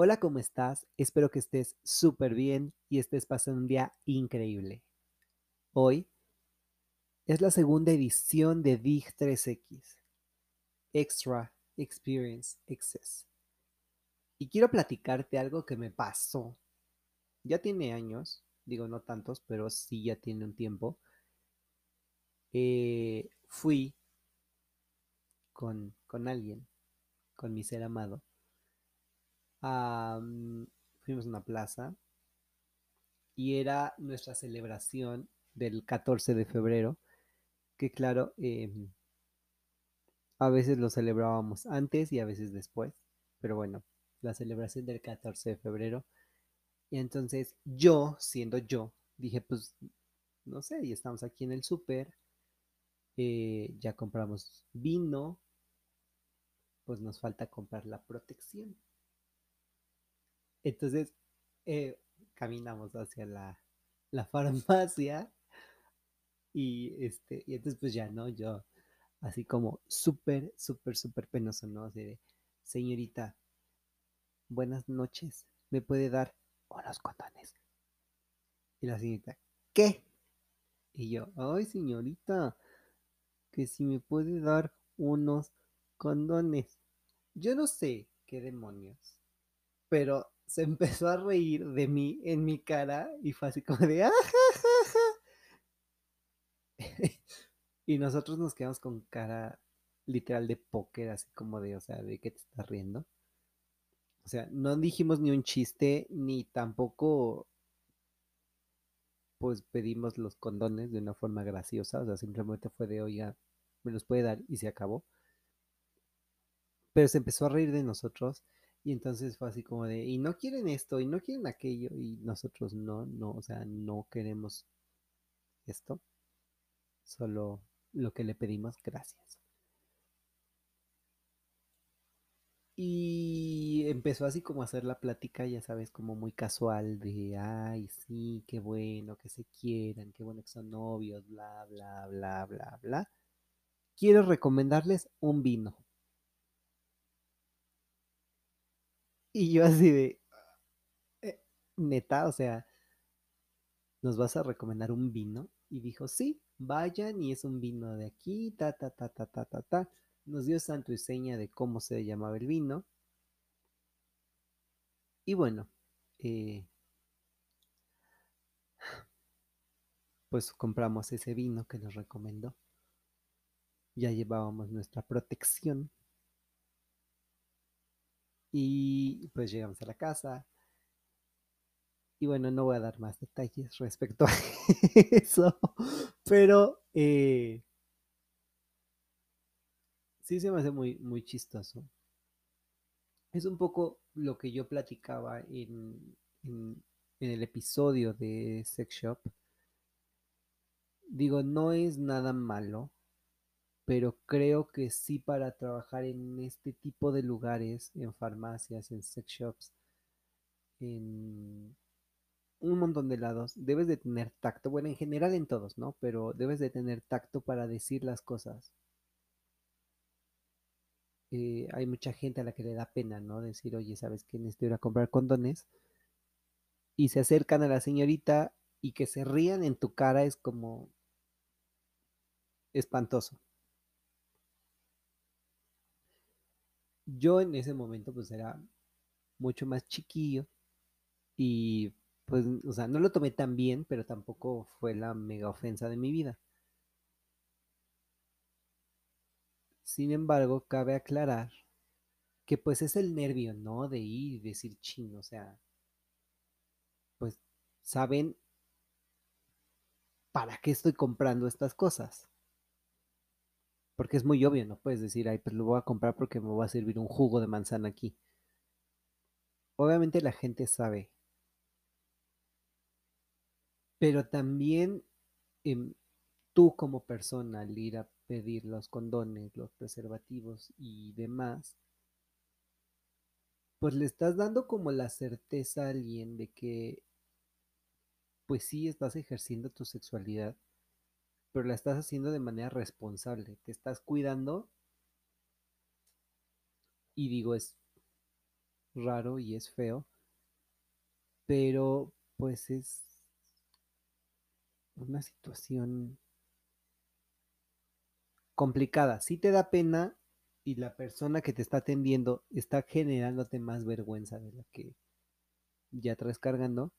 Hola, ¿cómo estás? Espero que estés súper bien y estés pasando un día increíble. Hoy es la segunda edición de DIG 3X, Extra Experience Access. Y quiero platicarte algo que me pasó. Ya tiene años, digo no tantos, pero sí ya tiene un tiempo. Eh, fui con, con alguien, con mi ser amado fuimos a una plaza y era nuestra celebración del 14 de febrero, que claro, em, a veces lo celebrábamos antes y a veces después, pero bueno, la celebración del 14 de febrero. Y entonces yo, siendo yo, dije, pues, no sé, ya estamos aquí en el súper, eh, ya compramos vino, pues nos falta comprar la protección. Entonces, eh, caminamos hacia la, farmacia y, este, y entonces pues ya, ¿no? Yo así como súper, súper, súper penoso, ¿no? Así de, señorita, buenas noches, ¿me puede dar unos condones? Y la señorita, ¿qué? Y yo, ay señorita, que si me puede dar unos condones. Yo no sé qué demonios, pero se empezó a reír de mí en mi cara y fue así como de ¡Ah, y nosotros nos quedamos con cara literal de póker, así como de, o sea, ¿de qué te estás riendo? O sea, no dijimos ni un chiste, ni tampoco, pues pedimos los condones de una forma graciosa, o sea, simplemente fue de, oiga, me los puede dar y se acabó. Pero se empezó a reír de nosotros y entonces fue así como de, y no quieren esto, y no quieren aquello, y nosotros no, no, o sea, no queremos esto, solo lo que le pedimos, gracias. Y empezó así como a hacer la plática, ya sabes, como muy casual de, ay, sí, qué bueno que se quieran, qué bueno que son novios, bla, bla, bla, bla, bla. Quiero recomendarles un vino. Y yo así de, eh, neta, o sea, ¿nos vas a recomendar un vino? Y dijo, sí, vayan y es un vino de aquí, ta, ta, ta, ta, ta, ta, ta. Nos dio santo y seña de cómo se llamaba el vino. Y bueno, eh, pues compramos ese vino que nos recomendó. Ya llevábamos nuestra protección. Y pues llegamos a la casa. Y bueno, no voy a dar más detalles respecto a eso, pero eh, sí se me hace muy, muy chistoso. Es un poco lo que yo platicaba en, en el episodio de Sex Shop. Digo, no es nada malo pero creo que sí para trabajar en este tipo de lugares, en farmacias, en sex shops, en un montón de lados, debes de tener tacto, bueno, en general en todos, ¿no? Pero debes de tener tacto para decir las cosas. Eh, hay mucha gente a la que le da pena, ¿no? Decir, oye, ¿sabes qué? Necesito ir a comprar condones. Y se acercan a la señorita y que se rían en tu cara es como espantoso. Yo en ese momento pues era mucho más chiquillo y pues, o sea, no lo tomé tan bien, pero tampoco fue la mega ofensa de mi vida. Sin embargo, cabe aclarar que pues es el nervio, ¿no? De ir y decir chino, o sea, pues saben para qué estoy comprando estas cosas. Porque es muy obvio, no puedes decir, ay, pues lo voy a comprar porque me va a servir un jugo de manzana aquí. Obviamente la gente sabe. Pero también em, tú como persona al ir a pedir los condones, los preservativos y demás, pues le estás dando como la certeza a alguien de que pues sí estás ejerciendo tu sexualidad pero la estás haciendo de manera responsable, te estás cuidando y digo, es raro y es feo, pero pues es una situación complicada. Sí te da pena y la persona que te está atendiendo está generándote más vergüenza de la que ya traes cargando.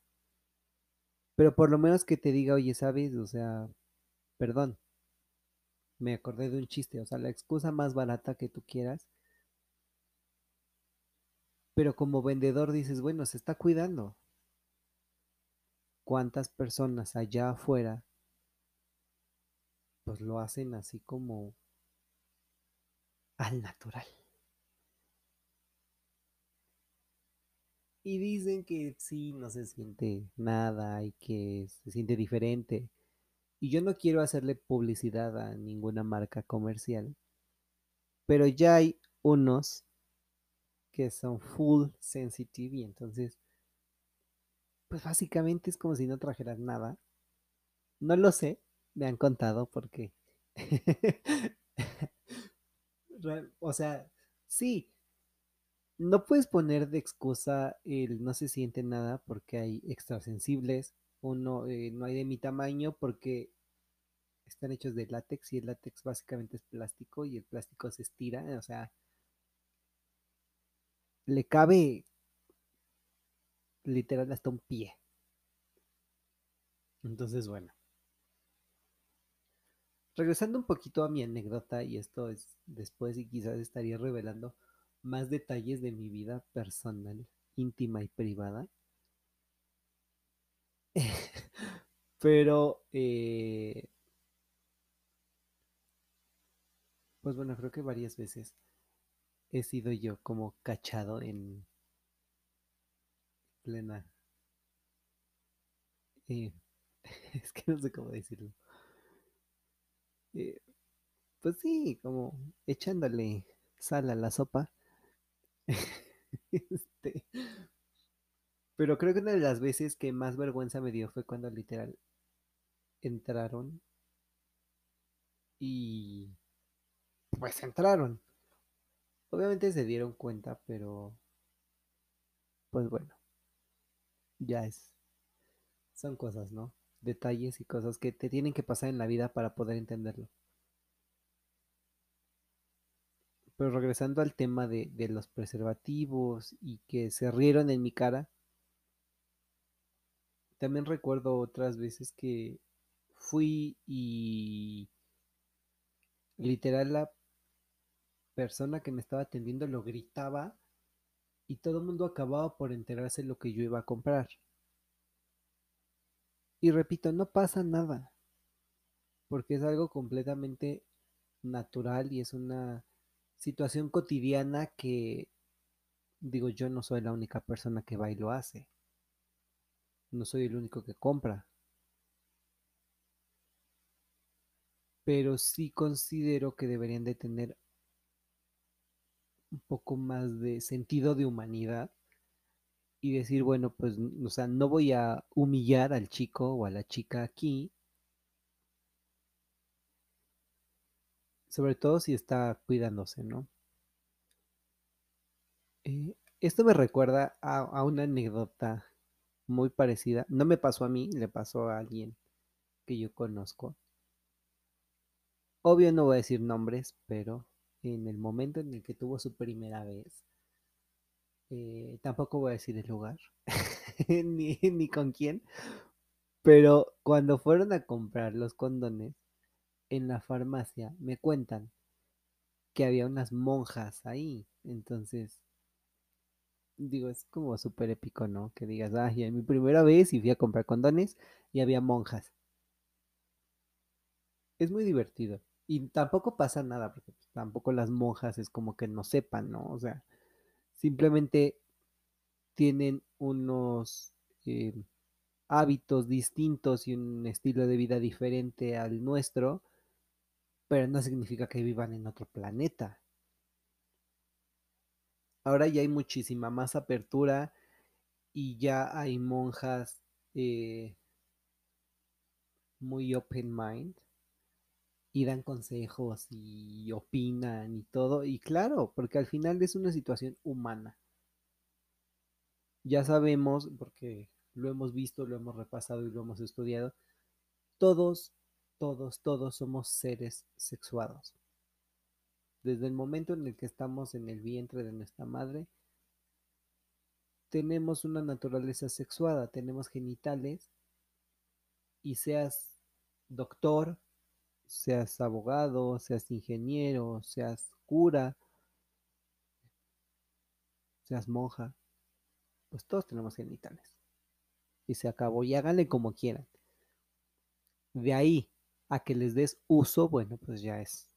Pero por lo menos que te diga, oye, ¿sabes? O sea, perdón, me acordé de un chiste, o sea, la excusa más barata que tú quieras. Pero como vendedor dices, bueno, se está cuidando. ¿Cuántas personas allá afuera pues lo hacen así como al natural? Y dicen que sí, no se siente nada y que se siente diferente. Y yo no quiero hacerle publicidad a ninguna marca comercial, pero ya hay unos que son full sensitive y entonces, pues básicamente es como si no trajeras nada. No lo sé, me han contado porque, o sea, sí, no puedes poner de excusa el no se siente nada porque hay extrasensibles, uno eh, no hay de mi tamaño porque están hechos de látex y el látex básicamente es plástico y el plástico se estira, o sea, le cabe literal hasta un pie. Entonces, bueno. Regresando un poquito a mi anécdota, y esto es después y quizás estaría revelando más detalles de mi vida personal, íntima y privada. Pero, eh, pues bueno, creo que varias veces he sido yo como cachado en plena... eh, es que no sé cómo decirlo. Eh, pues sí, como echándole sal a la sopa. Este, pero creo que una de las veces que más vergüenza me dio fue cuando literal entraron y pues entraron. Obviamente se dieron cuenta, pero pues bueno, ya es. Son cosas, ¿no? Detalles y cosas que te tienen que pasar en la vida para poder entenderlo. Pero regresando al tema de, de los preservativos y que se rieron en mi cara, también recuerdo otras veces que fui y literal la persona que me estaba atendiendo lo gritaba y todo el mundo acababa por enterarse de lo que yo iba a comprar. Y repito, no pasa nada, porque es algo completamente natural y es una situación cotidiana que, digo, yo no soy la única persona que va y lo hace. No soy el único que compra. Pero sí considero que deberían de tener un poco más de sentido de humanidad y decir, bueno, pues, o sea, no voy a humillar al chico o a la chica aquí, sobre todo si está cuidándose, ¿no? Eh, esto me recuerda a, a, una anécdota muy parecida. No me pasó a mí, le pasó a alguien que yo conozco. Obvio no voy a decir nombres, pero en el momento en el que tuvo su primera vez, eh, tampoco voy a decir el lugar, ni, ni con quién, pero cuando fueron a comprar los condones, en la farmacia me cuentan que había unas monjas ahí. Entonces, digo, es como súper épico, ¿no? Que digas, ay, en mi primera vez y fui a comprar condones y había monjas. Es muy divertido. Y tampoco pasa nada, porque tampoco las monjas es como que no sepan, ¿no? O sea, simplemente tienen unos eh, hábitos distintos y un estilo de vida diferente al nuestro pero no significa que vivan en otro planeta. Ahora ya hay muchísima más apertura y ya hay monjas eh, muy open mind y dan consejos y opinan y todo. Y claro, porque al final es una situación humana. ya sabemos, porque lo hemos visto, lo hemos repasado y lo hemos estudiado, todos, todos, todos somos seres sexuados. Desde el momento en el que estamos en el vientre de nuestra madre, tenemos una naturaleza sexuada, tenemos genitales y seas doctor, seas abogado, seas ingeniero, seas cura, seas monja, pues todos tenemos genitales. Y se acabó, y háganle como quieran. De ahí a que les des uso, bueno, pues ya es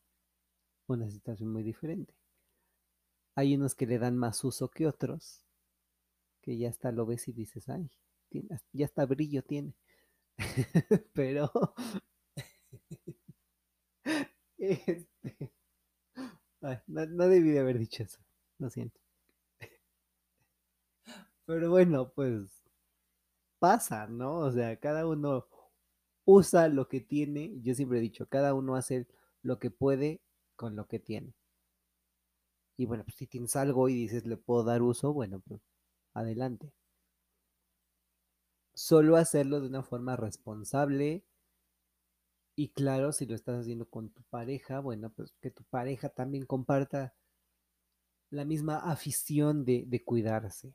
una situación muy diferente. Hay unos que le dan más uso que otros, que ya hasta lo ves y dices, ay, ya está brillo tiene. Pero no, no debí de haber dicho eso, lo siento. Pero bueno, pues pasa, ¿no? O sea, cada uno usa lo que tiene. Yo siempre he dicho, cada uno hace lo que puede con lo que tiene. Y bueno, pues si tienes algo y dices le puedo dar uso, bueno, pues adelante. Solo hacerlo de una forma responsable y claro, si lo estás haciendo con tu pareja, bueno, pues que tu pareja también comparta la misma afición de, de cuidarse.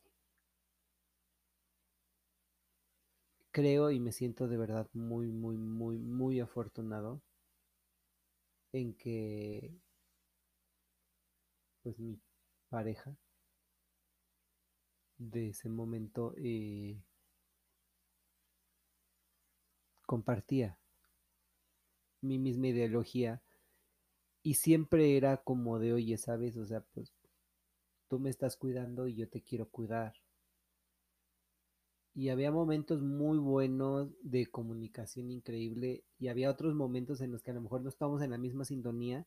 Creo y me siento de verdad muy, muy, muy, muy afortunado en que pues mi pareja de ese momento eh, compartía mi misma ideología y siempre era como de, oye, ¿sabes? O sea, pues tú me estás cuidando y yo te quiero cuidar. Y había momentos muy buenos de comunicación increíble y había otros momentos en los que a lo mejor no estábamos en la misma sintonía,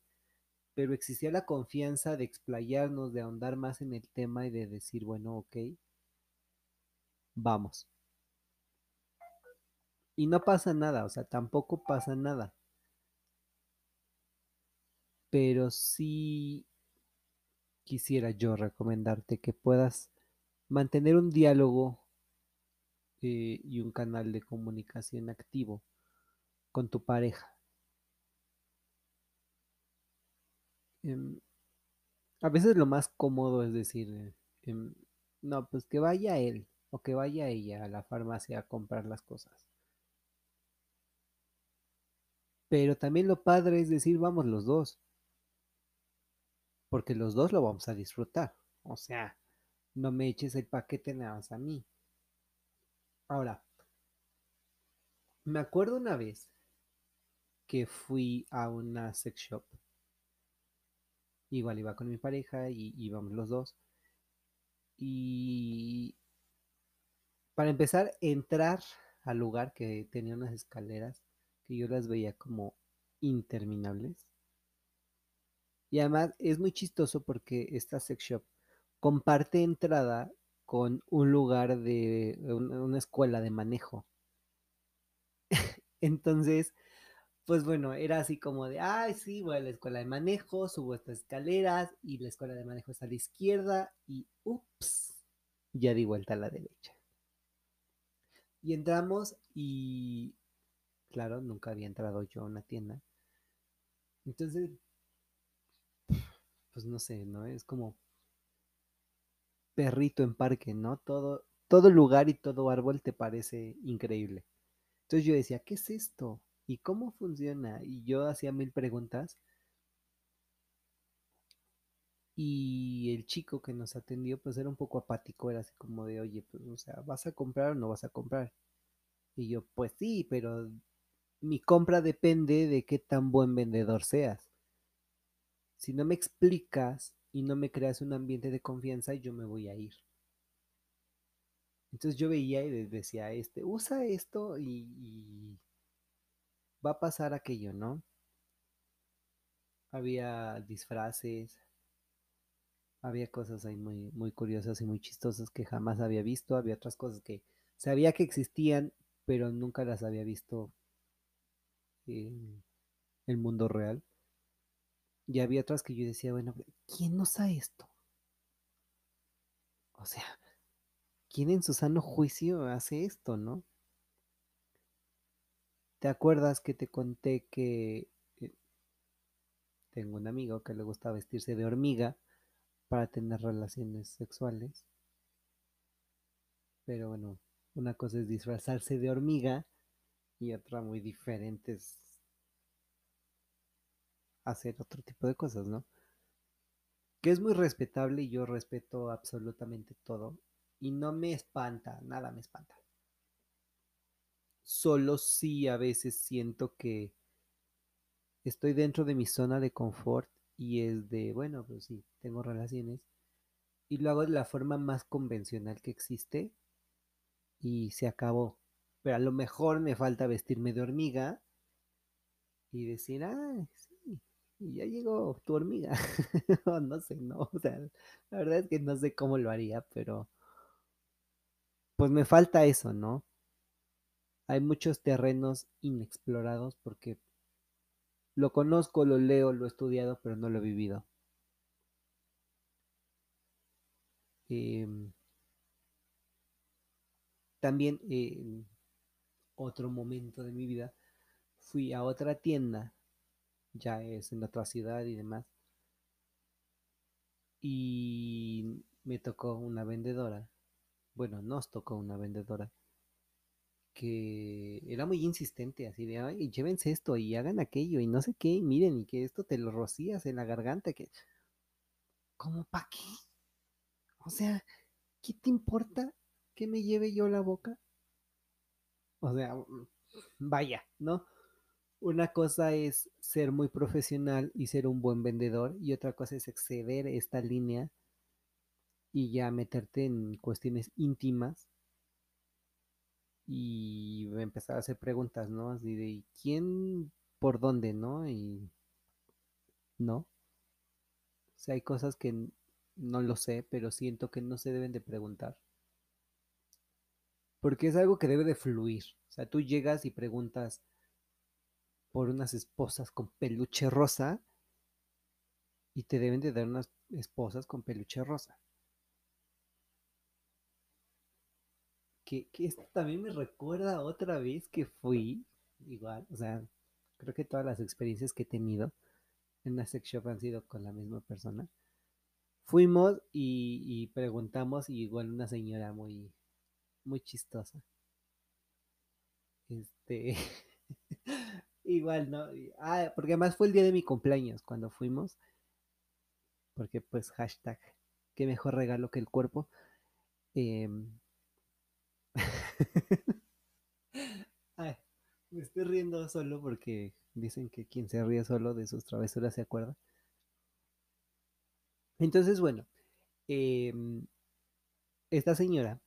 pero existía la confianza de explayarnos, de ahondar más en el tema y de decir, bueno, ok, vamos. Y no pasa nada, o sea, tampoco pasa nada. Pero sí quisiera yo recomendarte que puedas mantener un diálogo eh, y un canal de comunicación activo con tu pareja. Em, a veces lo más cómodo es decir, em, no, pues que vaya él o que vaya ella a la farmacia a comprar las cosas. Pero también lo padre es decir, vamos los dos. Porque los dos lo vamos a disfrutar. O sea, no me eches el paquete nada más a mí. Ahora, me acuerdo una vez que fui a una sex shop. Igual iba con mi pareja y íbamos los dos. Y para empezar, entrar al lugar que tenía unas escaleras que yo las veía como interminables. Y además es muy chistoso porque esta sex shop comparte entrada con un lugar de una escuela de manejo. Entonces, pues bueno, era así como de, ay, sí, voy a la escuela de manejo, subo estas escaleras y la escuela de manejo está a la izquierda y, ups, ya di vuelta a la derecha. Y entramos y, claro, nunca había entrado yo a una tienda. Entonces, pues no sé, ¿no? Es como perrito en parque, ¿no? Todo, todo lugar y todo árbol te parece increíble. Entonces yo decía, ¿qué es esto? ¿Y cómo funciona? Y yo hacía mil preguntas. Y el chico que nos atendió, pues era un poco apático, era así como de, oye, pues, o sea, ¿vas a comprar o no vas a comprar? Y yo, pues sí, pero mi compra depende de qué tan buen vendedor seas. Si no me explicas y no me creas un ambiente de confianza, yo me voy a ir. Entonces yo veía y decía, este, usa esto y, va a pasar aquello, ¿no? Había disfraces, había cosas ahí muy, muy curiosas y muy chistosas que jamás había visto, había otras cosas que sabía que existían, pero nunca las había visto en el mundo real. Y había otras que yo decía, bueno, ¿quién usa esto? O sea, ¿quién en su sano juicio hace esto, no? ¿Te acuerdas que te conté que eh, tengo un amigo que le gusta vestirse de hormiga para tener relaciones sexuales? Pero bueno, una cosa es disfrazarse de hormiga y otra muy diferente es hacer otro tipo de cosas, ¿no? Que es muy respetable y yo respeto absolutamente todo y no me espanta, nada me espanta. Solo sí a veces siento que estoy dentro de mi zona de confort y es de, bueno, pues sí, tengo relaciones y lo hago de la forma más convencional que existe y se acabó. Pero a lo mejor me falta vestirme de hormiga y decir, ah, sí, y ya llegó tu hormiga. no sé, no, o sea, la verdad es que no sé cómo lo haría, pero pues me falta eso, ¿no? Hay muchos terrenos inexplorados porque lo conozco, lo leo, lo he estudiado, pero no lo he vivido. Em, también en otro momento de mi vida fui a otra tienda, ya es en otra ciudad y demás, y me tocó una vendedora, bueno, nos tocó una vendedora que era muy insistente, así de, ay, llévense esto y hagan aquello y no sé qué, y miren, y que esto te lo rocías en la garganta, que, ¿cómo pa' qué? O sea, ¿qué te importa que me lleve yo la boca? O sea, vaya, ¿no? Una cosa es ser muy profesional y ser un buen vendedor y otra cosa es exceder esta línea y ya meterte en cuestiones íntimas y empezar a hacer preguntas, ¿no? Así de quién, por dónde, ¿no? Y no. O sea, hay cosas que no lo sé, pero siento que no se deben de preguntar. Porque es algo que debe de fluir. O sea, tú llegas y preguntas por unas esposas con peluche rosa y te deben de dar unas esposas con peluche rosa. Que, que esto también me recuerda otra vez que fui, igual, o sea, creo que todas las experiencias que he tenido en una sex shop han sido con la misma persona. Fuimos y, y preguntamos y igual una señora muy, muy chistosa. Este, igual, ¿no? Ah, porque además fue el día de mi cumpleaños cuando fuimos. Porque pues hashtag, qué mejor regalo que el cuerpo. Em, me estoy riendo solo porque dicen que quien se ríe solo de sus travesuras se acuerda. Entonces, bueno, em, esta señora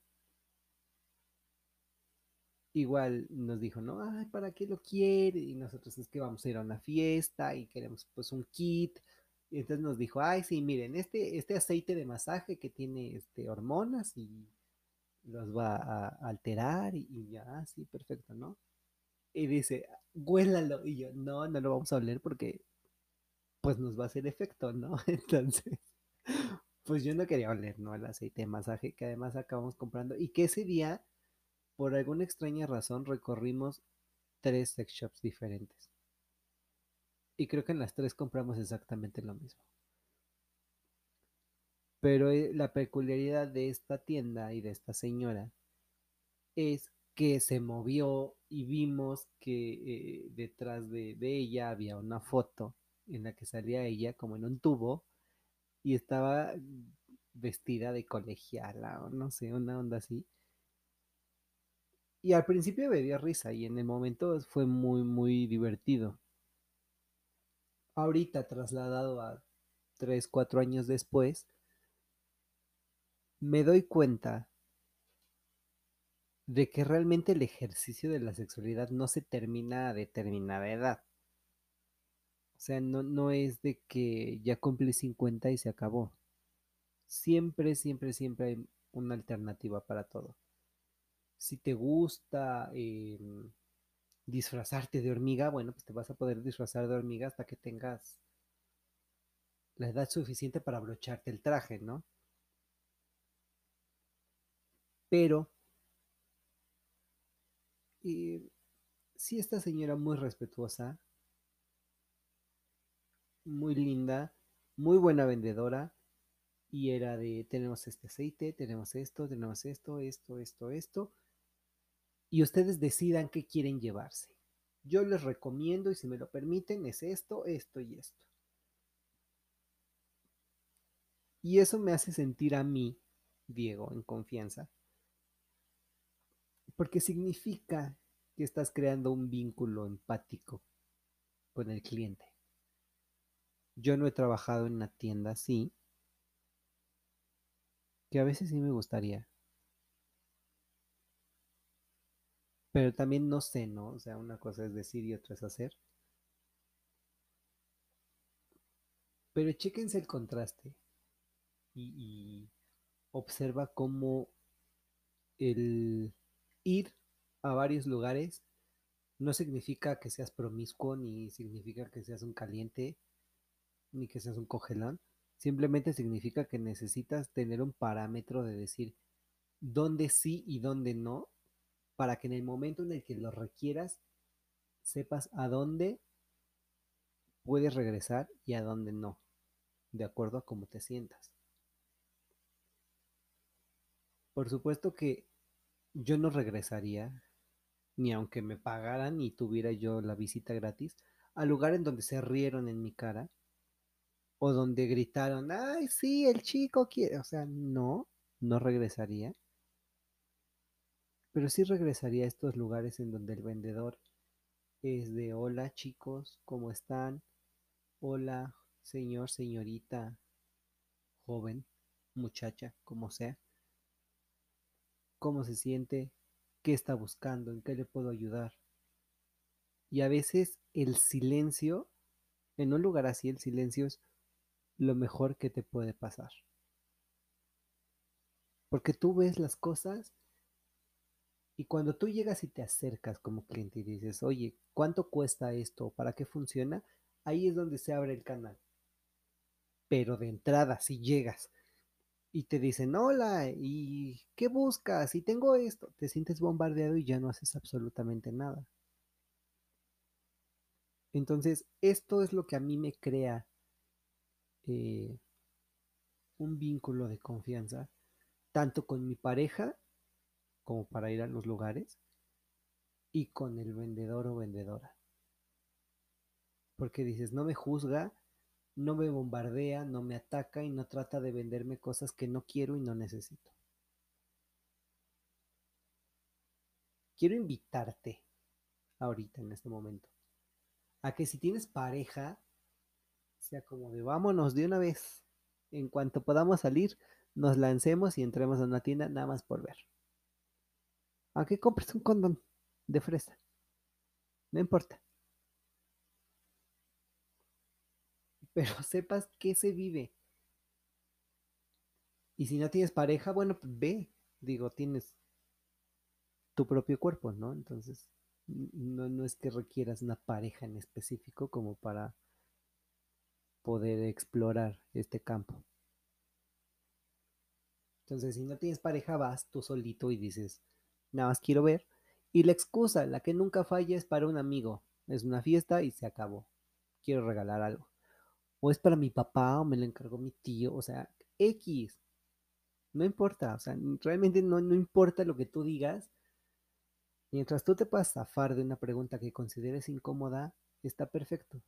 igual nos dijo, no, ay, ¿para qué lo quiere? Y nosotros es que vamos a ir a una fiesta y queremos pues un kit. Y entonces nos dijo, ay, sí, miren, este, este aceite de masaje que tiene este, hormonas y los va a alterar y, ya, sí, perfecto, ¿no? Y dice, huélalo. Y yo, no, no lo vamos a oler porque pues nos va a hacer efecto, ¿no? Entonces, pues yo no quería oler, ¿no? El aceite de masaje que además acabamos comprando y que ese día por alguna extraña razón recorrimos tres sex shops diferentes. Y creo que en las tres compramos exactamente lo mismo. Pero eh, la peculiaridad de esta tienda y de esta señora es que se movió y vimos que eh, detrás de, de, ella había una foto en la que salía ella como en un tubo y estaba vestida de colegiala o no sé, una onda así. Y al principio me risa y en el momento fue muy, muy divertido. Ahorita, trasladado a 3, 4 años después, me doy cuenta de que realmente el ejercicio de la sexualidad no se termina a determinada edad. O sea, no, no es de que ya cumplí 50 y se acabó. Siempre, siempre, siempre hay una alternativa para todo si te gusta em, disfrazarte de hormiga, bueno, pues te vas a poder disfrazar de hormiga hasta que tengas la edad suficiente para abrocharte el traje, ¿no? Pero eh, sí, esta señora muy respetuosa, muy linda, muy buena vendedora. Y era de, tenemos este aceite, tenemos esto, tenemos esto, esto, esto, esto. Y ustedes decidan qué quieren llevarse. Yo les recomiendo, y si me lo permiten, es esto, esto y esto. Y eso me hace sentir a mí, Diego, en confianza. Porque significa que estás creando un vínculo empático con el cliente. Yo no he trabajado en una tienda así, que a veces sí me gustaría. Pero también no sé, ¿no? O sea, una cosa es decir y otra es hacer. Pero chéquense el contraste y, observa cómo el ir a varios lugares no significa que seas promiscuo, ni significa que seas un caliente, ni que seas un cogelón. Simplemente significa que necesitas tener un parámetro de decir dónde sí y dónde no, para que en el momento en el que lo requieras, sepas a dónde puedes regresar y a dónde no, de acuerdo a cómo te sientas. Por supuesto que yo no regresaría, ni aunque me pagaran y tuviera yo la visita gratis, al lugar en donde se rieron en mi cara o donde gritaron, ay, sí, el chico quiere, o sea, no, no regresaría. Pero sí regresaría a estos lugares en donde el vendedor es de, hola chicos, ¿cómo están? Hola, señor, señorita, joven, muchacha, como sea. ¿Cómo se siente? ¿Qué está buscando? ¿En qué le puedo ayudar? Y a veces el silencio, en un lugar así, el silencio es lo mejor que te puede pasar. Porque tú ves las cosas y cuando tú llegas y te acercas como cliente y dices, oye, ¿cuánto cuesta esto? ¿Para qué funciona? Ahí es donde se abre el canal. Pero de entrada, si llegas y te dicen, hola, ¿y qué buscas? Y tengo esto, te sientes bombardeado y ya no haces absolutamente nada. Entonces, esto es lo que a mí me crea eh, un vínculo de confianza, tanto con mi pareja como para ir a los lugares y con el vendedor o vendedora. Porque dices, no me juzga, no me bombardea, no me ataca y no trata de venderme cosas que no quiero y no necesito. Quiero invitarte ahorita en este momento a que si tienes pareja, sea como de vámonos de una vez. En cuanto podamos salir, nos lancemos y entremos a una tienda nada más por ver. A que compres un condón de fresa. No importa. Pero sepas que se vive. Y si no tienes pareja, bueno, pues ve. Digo, tienes tu propio cuerpo, ¿no? Entonces, no, no es que requieras una pareja en específico como para poder explorar este campo. Entonces, si no tienes pareja, vas tú solito y dices, nada más quiero ver. Y la excusa, la que nunca falla, es para un amigo. Es una fiesta y se acabó. Quiero regalar algo. O es para mi papá o me lo encargó mi tío. O sea, X. No importa. O sea, realmente no, no importa lo que tú digas. Mientras tú te puedas zafar de una pregunta que consideres incómoda, está perfecto.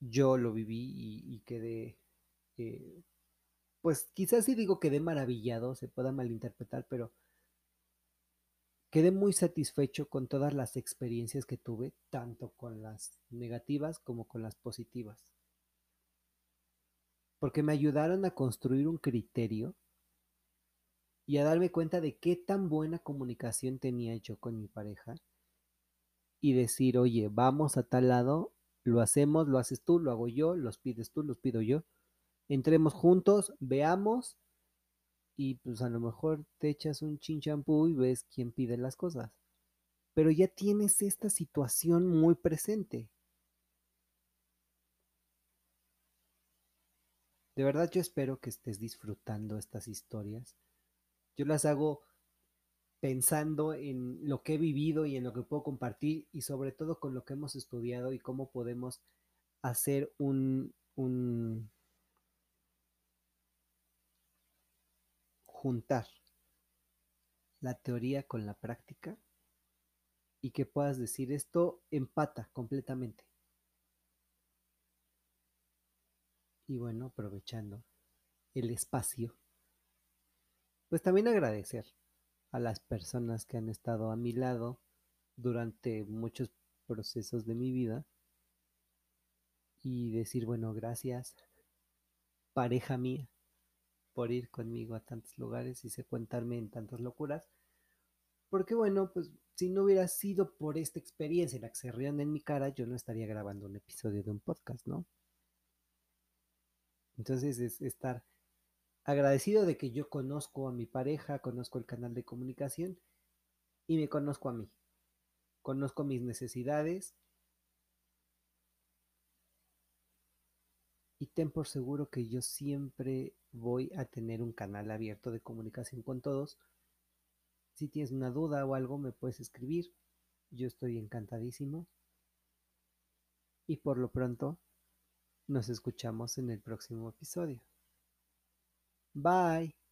Yo lo viví y, quedé eh, pues quizás si digo quedé maravillado, se pueda malinterpretar, pero quedé muy satisfecho con todas las experiencias que tuve, tanto con las negativas como con las positivas. Porque me ayudaron a construir un criterio y a darme cuenta de qué tan buena comunicación tenía yo con mi pareja y decir, oye, vamos a tal lado, lo hacemos, lo haces tú, lo hago yo, los pides tú, los pido yo entremos juntos, veamos y pues a lo mejor te echas un chinchampú y ves quién pide las cosas. Pero ya tienes esta situación muy presente. De verdad yo espero que estés disfrutando estas historias. Yo las hago pensando en lo que he vivido y en lo que puedo compartir y sobre todo con lo que hemos estudiado y cómo podemos hacer un, un juntar la teoría con la práctica y que puedas decir esto empata completamente. Y bueno, aprovechando el espacio, pues también agradecer a las personas que han estado a mi lado durante muchos procesos de mi vida y decir, bueno, gracias, pareja mía, por ir conmigo a tantos lugares y contarme en tantas locuras. Porque bueno, pues si no hubiera sido por esta experiencia en la que se rían en mi cara, yo no estaría grabando un episodio de un podcast, ¿no? Entonces es estar agradecido de que yo conozco a mi pareja, conozco el canal de comunicación y me conozco a mí. Conozco mis necesidades y ten por seguro que yo siempre voy a tener un canal abierto de comunicación con todos. Si tienes una duda o algo, me puedes escribir. Yo estoy encantadísimo. Y por lo pronto, nos escuchamos en el próximo episodio. Bye.